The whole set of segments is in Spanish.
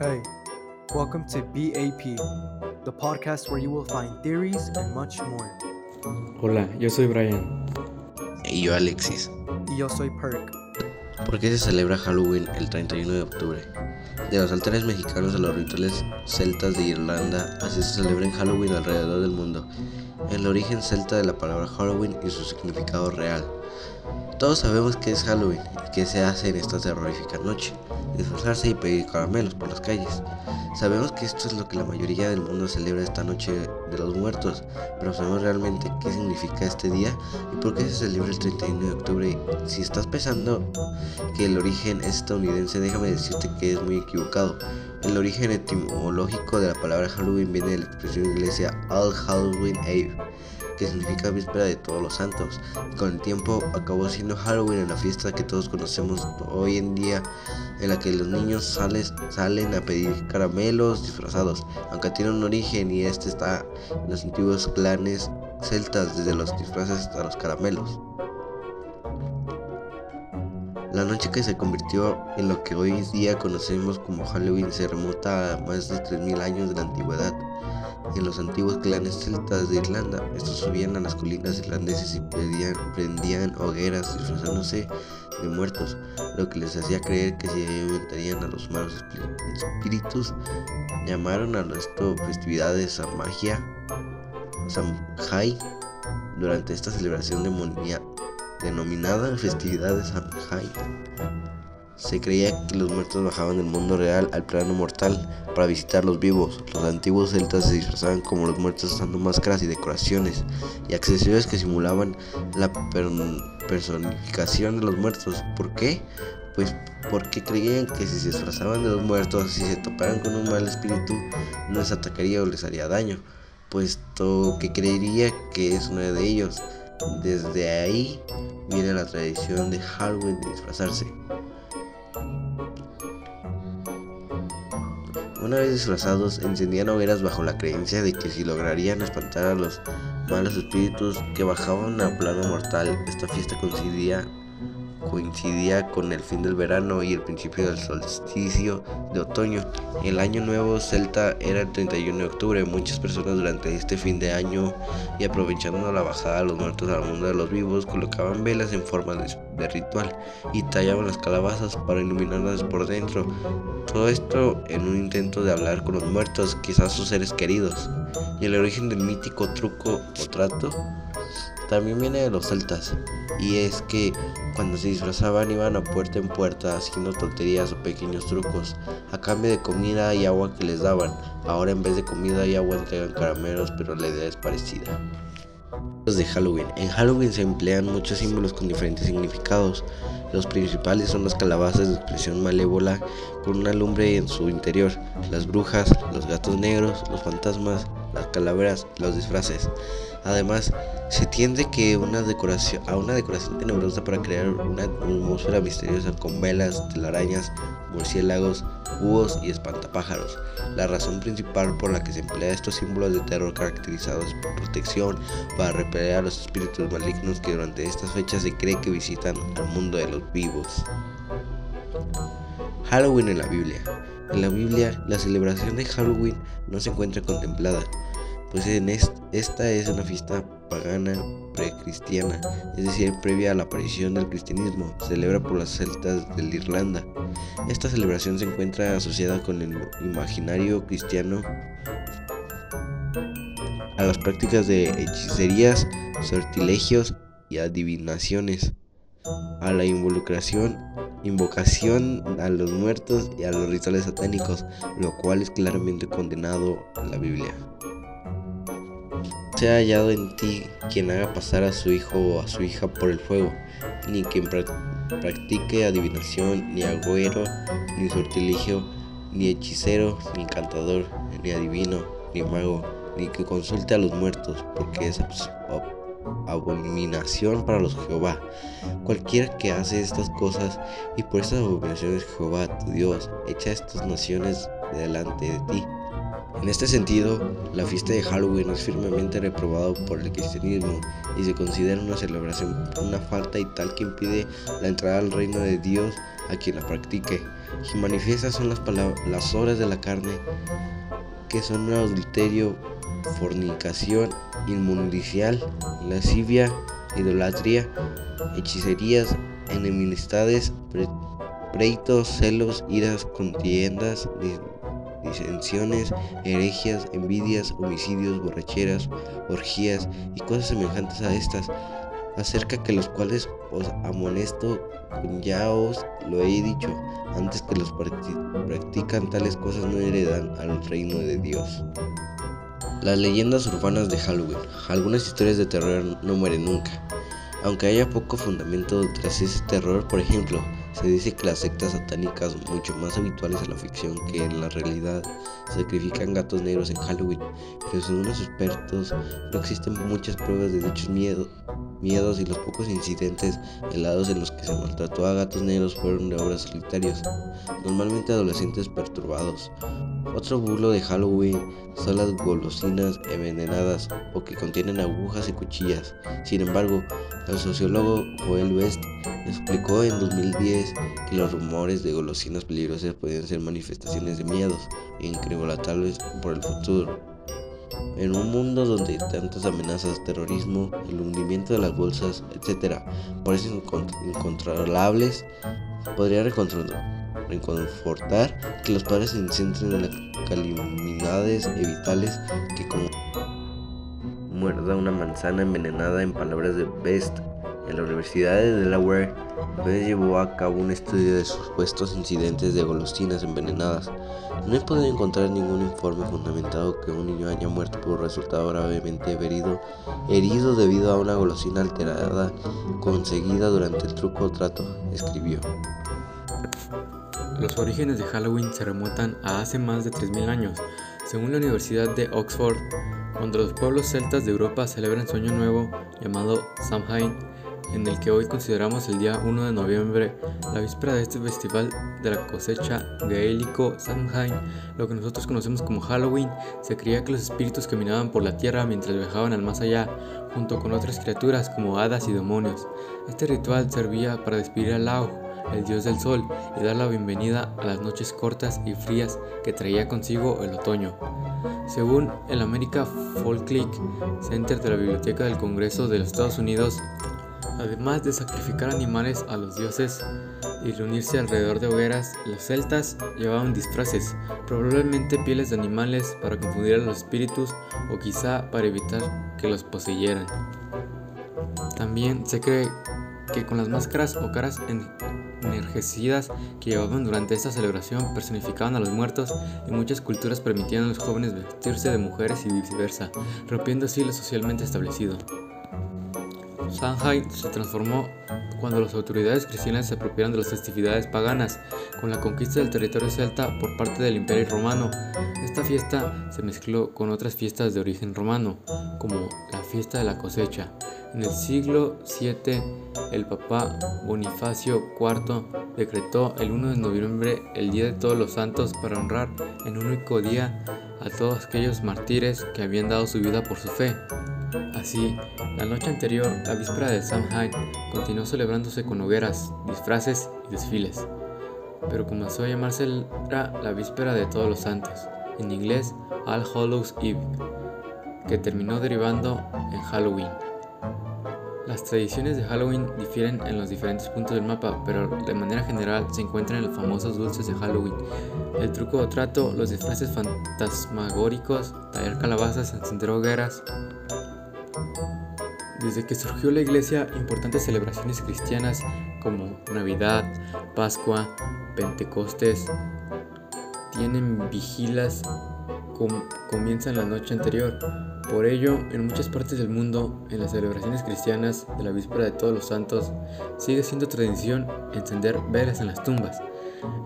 Hey, welcome to BAP, the podcast where you will find theories and much more. Hola, yo soy Brian. Y yo Alexis. Y yo soy Perk. ¿Por qué se celebra Halloween el 31 de octubre? De los altares mexicanos a los rituales celtas de Irlanda, así se celebra en Halloween alrededor del mundo. El origen celta de la palabra Halloween y su significado real. Todos sabemos que es Halloween y qué se hace en esta terrorífica noche, disfrazarse y pedir caramelos por las calles. Sabemos que esto es lo que la mayoría del mundo celebra esta noche de los muertos, pero sabemos realmente qué significa este día y por qué se celebra el 31 de octubre. Si estás pensando que el origen es estadounidense, déjame decirte que es muy equivocado. El origen etimológico de la palabra Halloween viene de la expresión inglesa All Halloween Eve que significa víspera de todos los santos. con el tiempo acabó siendo Halloween en la fiesta que todos conocemos hoy en día, en la que los niños salen a pedir caramelos disfrazados, aunque tiene un origen y este está en los antiguos clanes celtas, desde los disfraces hasta los caramelos. La noche que se convirtió en lo que hoy día conocemos como Halloween se remonta a más de 3.000 años de la antigüedad en los antiguos clanes celtas de Irlanda. Estos subían a las colinas irlandesas y prendían, hogueras disfrazándose de muertos, lo que les hacía creer que se inventarían a los malos espíritus. Llamaron a esto festividades a magia, Samhain, durante esta celebración denominada festividades Samhain. Se creía que los muertos bajaban del mundo real al plano mortal para visitar los vivos. Los antiguos celtas se disfrazaban como los muertos usando máscaras y decoraciones y accesorios que simulaban la personificación de los muertos. ¿Por qué? Pues porque creían que si se disfrazaban de los muertos, si se toparan con un mal espíritu, no les atacaría o les haría daño, puesto que creería que es uno de ellos. Desde ahí viene la tradición de Halloween de disfrazarse. Una vez disfrazados, encendían hogueras bajo la creencia de que si lograrían espantar a los malos espíritus que bajaban al plano mortal, esta fiesta coincidía coincidía con el fin del verano y el principio del solsticio de otoño. El año nuevo celta era el 31 de octubre. Muchas personas durante este fin de año y aprovechando la bajada de los muertos al mundo de los vivos colocaban velas en forma de, ritual y tallaban las calabazas para iluminarlas por dentro. Todo esto en un intento de hablar con los muertos, quizás sus seres queridos. Y el origen del mítico truco o trato también viene de los celtas, y es que cuando se disfrazaban iban a puerta en puerta haciendo tonterías o pequeños trucos, a cambio de comida y agua que les daban. Ahora en vez de comida y agua entregan caramelos, pero la idea es parecida. De Halloween. En Halloween se emplean muchos símbolos con diferentes significados. Los principales son las calabazas de expresión malévola con una lumbre en su interior, las brujas, los gatos negros, los fantasmas, las calaveras, los disfraces. Además, se tiende que una decoración, a una decoración tenebrosa para crear una atmósfera misteriosa con velas, telarañas, murciélagos, búhos y espantapájaros. La razón principal por la que se emplea estos símbolos de terror caracterizados por protección para repeler a los espíritus malignos que durante estas fechas se cree que visitan al mundo de los vivos. Halloween en la Biblia. En la Biblia, la celebración de Halloween no se encuentra contemplada, pues esta es una fiesta pagana precristiana, es decir, previa a la aparición del cristianismo, celebra por las celtas de Irlanda. Esta celebración se encuentra asociada con el imaginario cristiano a las prácticas de hechicerías, sortilegios y adivinaciones, a la involucración, invocación a los muertos y a los rituales satánicos, lo cual es claramente condenado en la Biblia. Se ha hallado en ti quien haga pasar a su hijo o a su hija por el fuego, ni quien practique adivinación, ni agüero, ni sortilegio, ni hechicero, ni encantador, ni adivino, ni mago, ni que consulte a los muertos, porque es abominación para los Jehová. Cualquiera que hace estas cosas y por estas abominaciones Jehová, tu Dios, echa estas naciones delante de ti en este sentido, la fiesta de Halloween es firmemente reprobado por el cristianismo y se considera una celebración una falta y tal que impide la entrada al reino de Dios a quien la practique. Y manifiestas son las, las obras de la carne, que son adulterio, fornicación, inmundicial, lascivia, idolatría, hechicerías, enemistades, pleitos, celos, iras, contiendas, disensiones, herejías, envidias, homicidios, borracheras, orgías y cosas semejantes a estas, acerca que los cuales os amonesto, ya os lo he dicho, antes que los practican tales cosas no heredan al reino de Dios. Las leyendas urbanas de Halloween. Algunas historias de terror no mueren nunca. Aunque haya poco fundamento tras ese terror, por ejemplo, se dice que las sectas satánicas, mucho más habituales en la ficción que en la realidad, sacrifican gatos negros en Halloween, pero según los expertos no existen muchas pruebas de dichos miedos y los pocos incidentes helados en los que se maltrató a gatos negros fueron de obras solitarios, normalmente adolescentes perturbados. Otro bulo de Halloween son las golosinas envenenadas o que contienen agujas y cuchillas. Sin embargo, el sociólogo Joel West explicó en 2010 que los rumores de golosinas peligrosas podían ser manifestaciones de miedos increíbles por el futuro. En un mundo donde tantas amenazas, terrorismo, el hundimiento de las bolsas, etc., parecen incontrolables, podría reconfortar que los padres se centren en las calamidades evitales que como muerda una manzana envenenada en palabras de Best en la Universidad de Delaware, Bess llevó a cabo un estudio de supuestos incidentes de golosinas envenenadas. No he podido encontrar ningún informe fundamentado que un niño haya muerto por resultado gravemente herido, herido debido a una golosina alterada conseguida durante el truco o trato, escribió. Los orígenes de Halloween se remontan a hace más de 3.000 años. Según la Universidad de Oxford, cuando los pueblos celtas de Europa celebran su año nuevo llamado Samhain, en el que hoy consideramos el día 1 de noviembre, la víspera de este festival de la cosecha gaélico Samhain, lo que nosotros conocemos como Halloween, se creía que los espíritus caminaban por la tierra mientras viajaban al más allá, junto con otras criaturas como hadas y demonios. Este ritual servía para despedir a Lau, el dios del sol, y dar la bienvenida a las noches cortas y frías que traía consigo el otoño. Según el America Folklick Center de la Biblioteca del Congreso de los Estados Unidos, Además de sacrificar animales a los dioses y reunirse alrededor de hogueras, los celtas llevaban disfraces, probablemente pieles de animales para confundir a los espíritus o quizá para evitar que los poseyeran. También se cree que con las máscaras o caras enrojecidas que llevaban durante esta celebración personificaban a los muertos y muchas culturas permitían a los jóvenes vestirse de mujeres y viceversa, rompiendo así lo socialmente establecido. Samhain se transformó cuando las autoridades cristianas se apropiaron de las festividades paganas con la conquista del territorio celta por parte del Imperio Romano. Esta fiesta se mezcló con otras fiestas de origen romano, como la fiesta de la cosecha. En el siglo VII, el Papa Bonifacio IV decretó el 1 de noviembre el Día de Todos los Santos para honrar en un único día a todos aquellos mártires que habían dado su vida por su fe. Así, la noche anterior, la víspera de Samhain, continuó celebrándose con hogueras, disfraces y desfiles, pero comenzó a llamarse la víspera de todos los santos, en inglés All Hallows Eve, que terminó derivando en Halloween. Las tradiciones de Halloween difieren en los diferentes puntos del mapa, pero de manera general se encuentran en los famosos dulces de Halloween, el truco o trato, los disfraces fantasmagóricos, tallar calabazas, encender hogueras, desde que surgió la iglesia, importantes celebraciones cristianas como Navidad, Pascua, Pentecostés tienen vigilas comienzan la noche anterior. Por ello, en muchas partes del mundo, en las celebraciones cristianas de la víspera de todos los santos, sigue siendo tradición encender velas en las tumbas.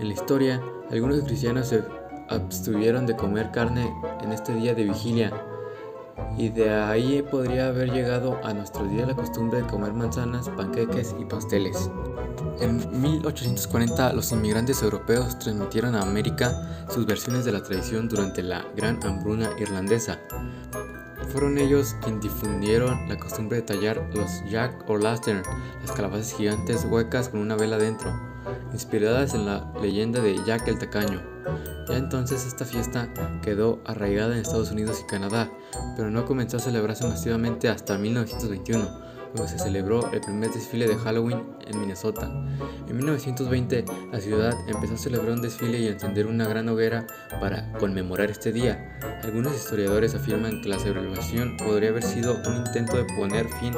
En la historia, algunos cristianos se abstuvieron de comer carne en este día de vigilia y de ahí podría haber llegado a nuestro día la costumbre de comer manzanas, panqueques y pasteles. En 1840 los inmigrantes europeos transmitieron a América sus versiones de la tradición durante la Gran Hambruna Irlandesa. Fueron ellos quienes difundieron la costumbre de tallar los jack o lantern, las calabazas gigantes huecas con una vela dentro. Inspiradas en la leyenda de Jack el Tacaño. Ya entonces esta fiesta quedó arraigada en Estados Unidos y Canadá, pero no comenzó a celebrarse masivamente hasta 1921 cuando se celebró el primer desfile de Halloween en Minnesota. En 1920, la ciudad empezó a celebrar un desfile y a encender una gran hoguera para conmemorar este día. Algunos historiadores afirman que la celebración podría haber sido un intento de poner fin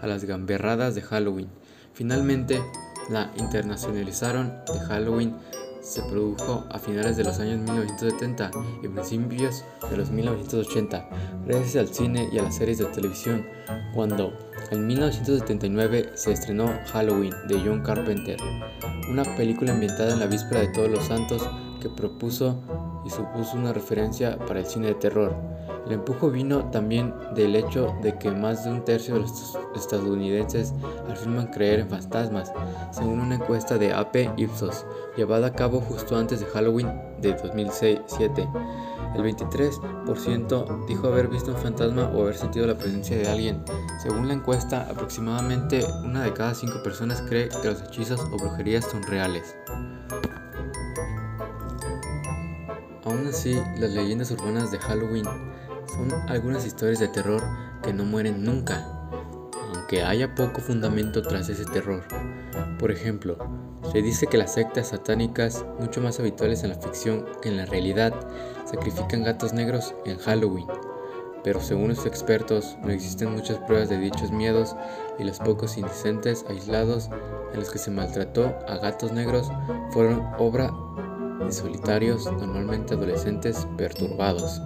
a las gamberradas de Halloween. Finalmente, la internacionalizaron de Halloween. Se produjo a finales de los años 1970 y principios de los 1980, gracias al cine y a las series de televisión, cuando en 1979 se estrenó Halloween de John Carpenter, una película ambientada en la víspera de Todos los Santos que propuso supuso una referencia para el cine de terror. El empujo vino también del hecho de que más de un tercio de los estadounidenses afirman creer en fantasmas, según una encuesta de AP Ipsos, llevada a cabo justo antes de Halloween de 2007. El 23% dijo haber visto un fantasma o haber sentido la presencia de alguien. Según la encuesta, aproximadamente una de cada cinco personas cree que los hechizos o brujerías son reales. Aún así, las leyendas urbanas de Halloween son algunas historias de terror que no mueren nunca, aunque haya poco fundamento tras ese terror. Por ejemplo, se dice que las sectas satánicas, mucho más habituales en la ficción que en la realidad, sacrifican gatos negros en Halloween. Pero según los expertos, no existen muchas pruebas de dichos miedos y los pocos incidentes aislados en los que se maltrató a gatos negros fueron obra de solitarios, normalmente adolescentes perturbados.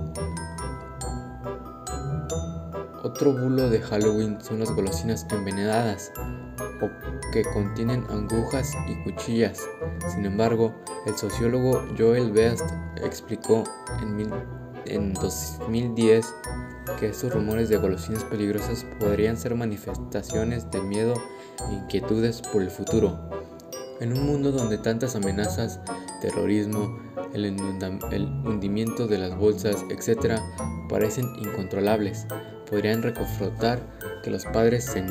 Otro bulo de Halloween son las golosinas envenenadas o que contienen agujas y cuchillas. Sin embargo, el sociólogo Joel Best explicó en, en 2010 que estos rumores de golosinas peligrosas podrían ser manifestaciones de miedo e inquietudes por el futuro. En un mundo donde tantas amenazas, terrorismo, el, hundimiento de las bolsas, etc., parecen incontrolables, podrían reconfrontar que los padres se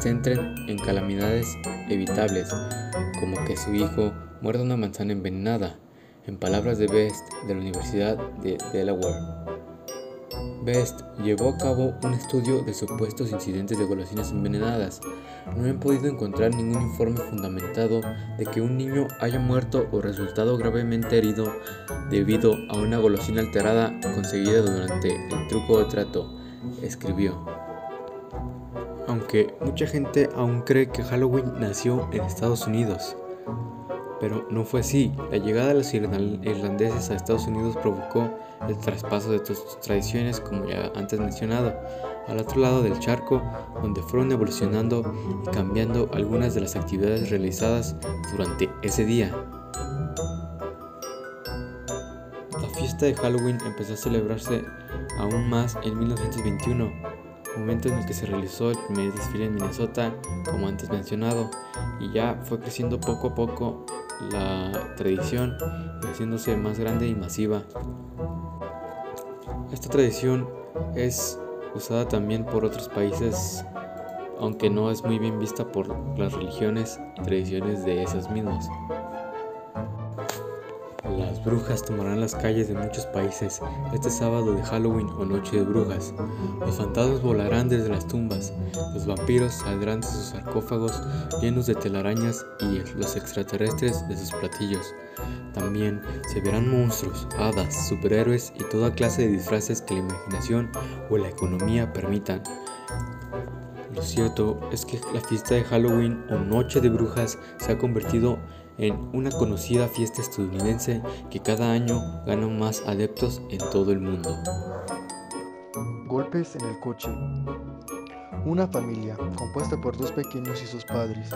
centren en calamidades evitables, como que su hijo muerda una manzana envenenada, en palabras de Best de la Universidad de Delaware. Best llevó a cabo un estudio de supuestos incidentes de golosinas envenenadas. No han podido encontrar ningún informe fundamentado de que un niño haya muerto o resultado gravemente herido debido a una golosina alterada conseguida durante el truco de trato, escribió. Aunque mucha gente aún cree que Halloween nació en Estados Unidos, pero no fue así. La llegada de los irlandeses a Estados Unidos provocó el traspaso de sus tradiciones, como ya antes mencionado, al otro lado del charco, donde fueron evolucionando y cambiando algunas de las actividades realizadas durante ese día. La fiesta de Halloween empezó a celebrarse aún más en 1921, momento en el que se realizó el primer desfile en Minnesota, como antes mencionado, y ya fue creciendo poco a poco la tradición haciéndose más grande y masiva. Esta tradición es usada también por otros países, aunque no es muy bien vista por las religiones y tradiciones de esos mismos. Brujas tomarán las calles de muchos países este sábado de Halloween o Noche de Brujas. Los fantasmas volarán desde las tumbas, los vampiros saldrán de sus sarcófagos llenos de telarañas y los extraterrestres de sus platillos. También se verán monstruos, hadas, superhéroes y toda clase de disfraces que la imaginación o la economía permitan. Lo cierto es que la fiesta de Halloween o Noche de Brujas se ha convertido en una conocida fiesta estadounidense que cada año gana más adeptos en todo el mundo. Golpes en el coche. Una familia, compuesta por dos pequeños y sus padres,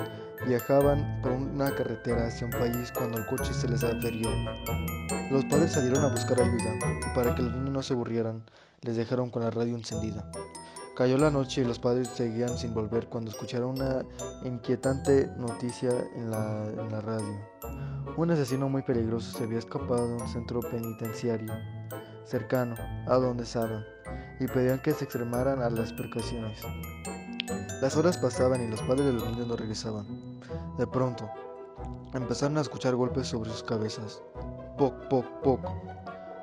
viajaban por una carretera hacia un país cuando el coche se les averió. Los padres salieron a buscar ayuda y para que los niños no se aburrieran, les dejaron con la radio encendida. Cayó la noche y los padres seguían sin volver cuando escucharon una inquietante noticia en la, radio. Un asesino muy peligroso se había escapado de un centro penitenciario cercano a donde estaban y pedían que se extremaran a las precauciones. Las horas pasaban y los padres de los niños no regresaban. De pronto, empezaron a escuchar golpes sobre sus cabezas. Poc, poc, poc.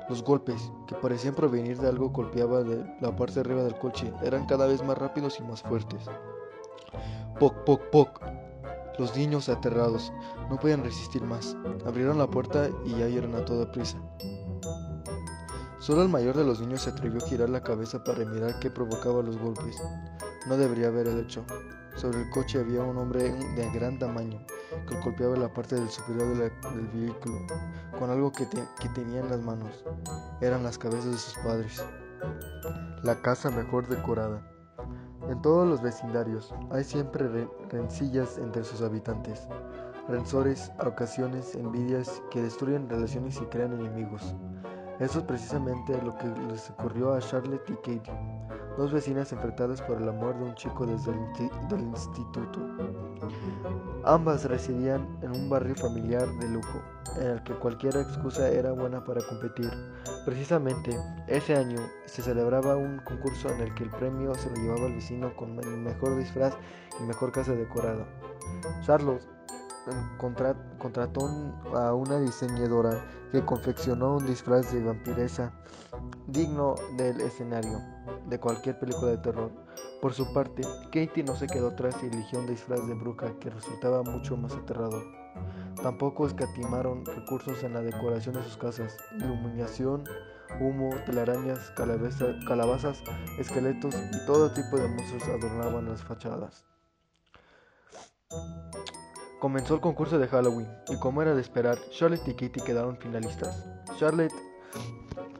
Los golpes, que parecían provenir de algo golpeaba de la parte de arriba del coche, eran cada vez más rápidos y más fuertes. Poc, poc, poc. Los niños, aterrados, no podían resistir más. Abrieron la puerta y ya oyeron a toda prisa. Solo el mayor de los niños se atrevió a girar la cabeza para mirar qué provocaba los golpes. No debería haber hecho. Sobre el coche había un hombre de gran tamaño que golpeaba la parte del superior del vehículo con algo que, que tenía en las manos. Eran las cabezas de sus padres. La casa mejor decorada. En todos los vecindarios hay siempre rencillas entre sus habitantes, rencores, ocasiones, envidias que destruyen relaciones y crean enemigos. Eso es precisamente lo que les ocurrió a Charlotte y Katie, dos vecinas enfrentadas por el amor de un chico desde el instituto. Ambas residían en un barrio familiar de lujo, en el que cualquier excusa era buena para competir. Precisamente, ese año se celebraba un concurso en el que el premio se lo llevaba el vecino con el mejor disfraz y mejor casa decorada. Charlotte contrató a una diseñadora que confeccionó un disfraz de vampiresa digno del escenario de cualquier película de terror. Por su parte, Katie no se quedó atrás y eligió un disfraz de bruja que resultaba mucho más aterrador. Tampoco escatimaron recursos en la decoración de sus casas, iluminación, humo, telarañas, calabazas, esqueletos y todo tipo de monstruos adornaban las fachadas. Comenzó el concurso de Halloween y como era de esperar, Charlotte y Kitty quedaron finalistas. Charlotte,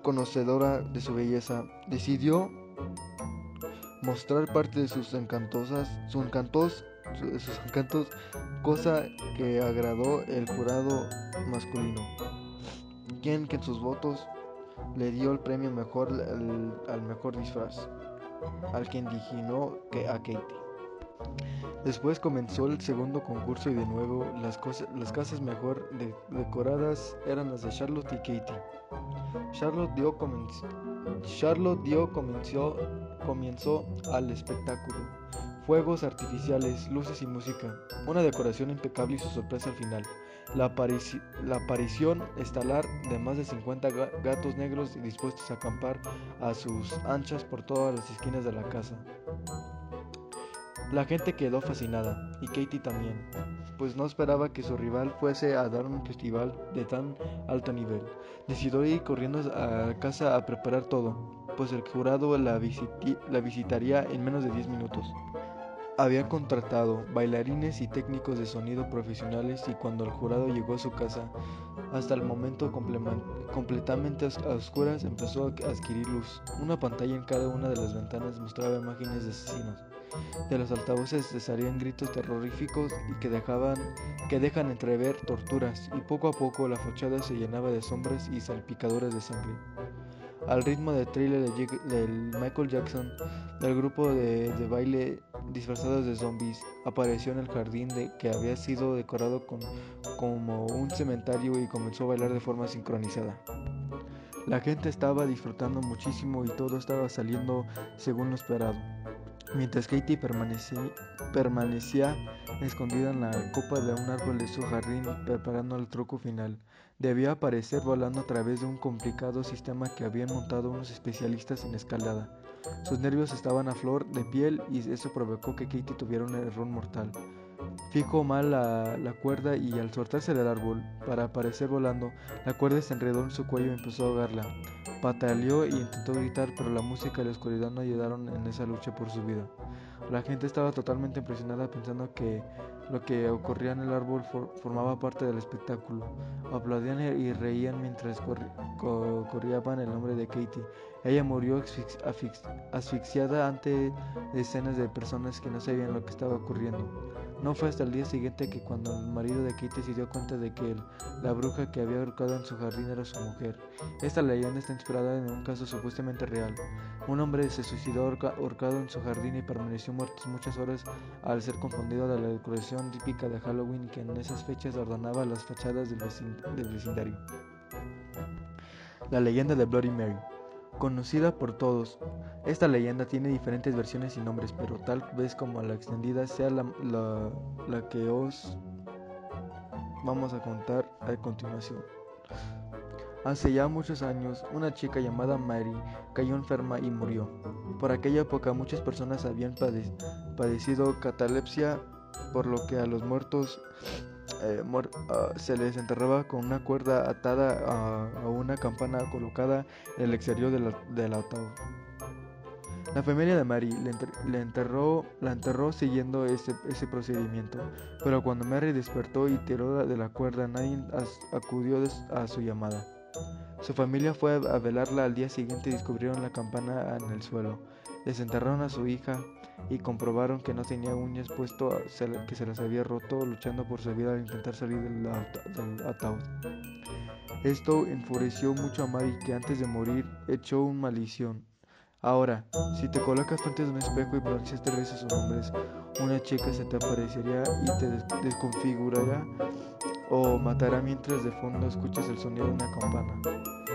conocedora de su belleza, decidió mostrar parte de sus encantosas, sus encantos, sus encantos, cosa que agradó el jurado masculino, quien que en sus votos le dio el premio mejor al, mejor disfraz, al que indignó que a Katie. Después comenzó el segundo concurso y de nuevo las, casas mejor decoradas eran las de Charlotte y Katie. Charlotte dio, dio comenzó, al espectáculo. Fuegos artificiales, luces y música. Una decoración impecable y su sorpresa al final. La, la aparición estelar de más de 50 gatos negros dispuestos a acampar a sus anchas por todas las esquinas de la casa. La gente quedó fascinada, y Katie también, pues no esperaba que su rival fuese a dar un festival de tan alto nivel. Decidió ir corriendo a casa a preparar todo, pues el jurado la, visitaría en menos de 10 minutos. Había contratado bailarines y técnicos de sonido profesionales y cuando el jurado llegó a su casa, hasta el momento completamente a oscuras empezó a adquirir luz. Una pantalla en cada una de las ventanas mostraba imágenes de asesinos. De los altavoces se salían gritos terroríficos y que dejaban que dejan entrever torturas y poco a poco la fachada se llenaba de sombras y salpicaduras de sangre. Al ritmo del thriller de, Michael Jackson, del grupo de, baile disfrazados de zombies apareció en el jardín de, que había sido decorado como un cementerio y comenzó a bailar de forma sincronizada. La gente estaba disfrutando muchísimo y todo estaba saliendo según lo esperado. Mientras Katie permanecía, escondida en la copa de un árbol de su jardín preparando el truco final, debía aparecer volando a través de un complicado sistema que habían montado unos especialistas en escalada. Sus nervios estaban a flor de piel y eso provocó que Katie tuviera un error mortal. Fijó mal la, cuerda y al soltarse del árbol para aparecer volando, la cuerda se enredó en su cuello y empezó a ahogarla. Pataleó y intentó gritar, pero la música y la oscuridad no ayudaron en esa lucha por su vida. La gente estaba totalmente impresionada pensando que lo que ocurría en el árbol formaba parte del espectáculo. Aplaudían y reían mientras corrían el nombre de Katie. Ella murió asfixiada ante decenas de personas que no sabían lo que estaba ocurriendo. No fue hasta el día siguiente que cuando el marido de Katie se dio cuenta de que la bruja que había ahorcado en su jardín era su mujer. Esta leyenda está inspirada en un caso supuestamente real. Un hombre se suicidó ahorcado en su jardín y permaneció muerto muchas horas al ser confundido de la decoración típica de Halloween que en esas fechas ordenaba las fachadas del, del vecindario. La leyenda de Bloody Mary. Conocida por todos, esta leyenda tiene diferentes versiones y nombres, pero tal vez como la extendida sea la, la, que os vamos a contar a continuación. Hace ya muchos años, una chica llamada Mary cayó enferma y murió. Por aquella época muchas personas habían padecido catalepsia, por lo que a los muertos eh, ah, se les enterraba con una cuerda atada a, una campana colocada en el exterior del, ataúd. La familia de Mary la enterró siguiendo ese, procedimiento, pero cuando Mary despertó y tiró de la cuerda, nadie acudió a su llamada. Su familia fue a velarla al día siguiente y descubrieron la campana en el suelo. Desenterraron a su hija y comprobaron que no tenía uñas, puesto que se las había roto luchando por su vida al intentar salir del, ataúd. Esto enfureció mucho a Mary, que antes de morir echó una maldición. Ahora, si te colocas frente a un espejo y pronuncias tres veces sus nombres, una chica se te aparecería y te desconfigurará o matará mientras de fondo escuchas el sonido de una campana.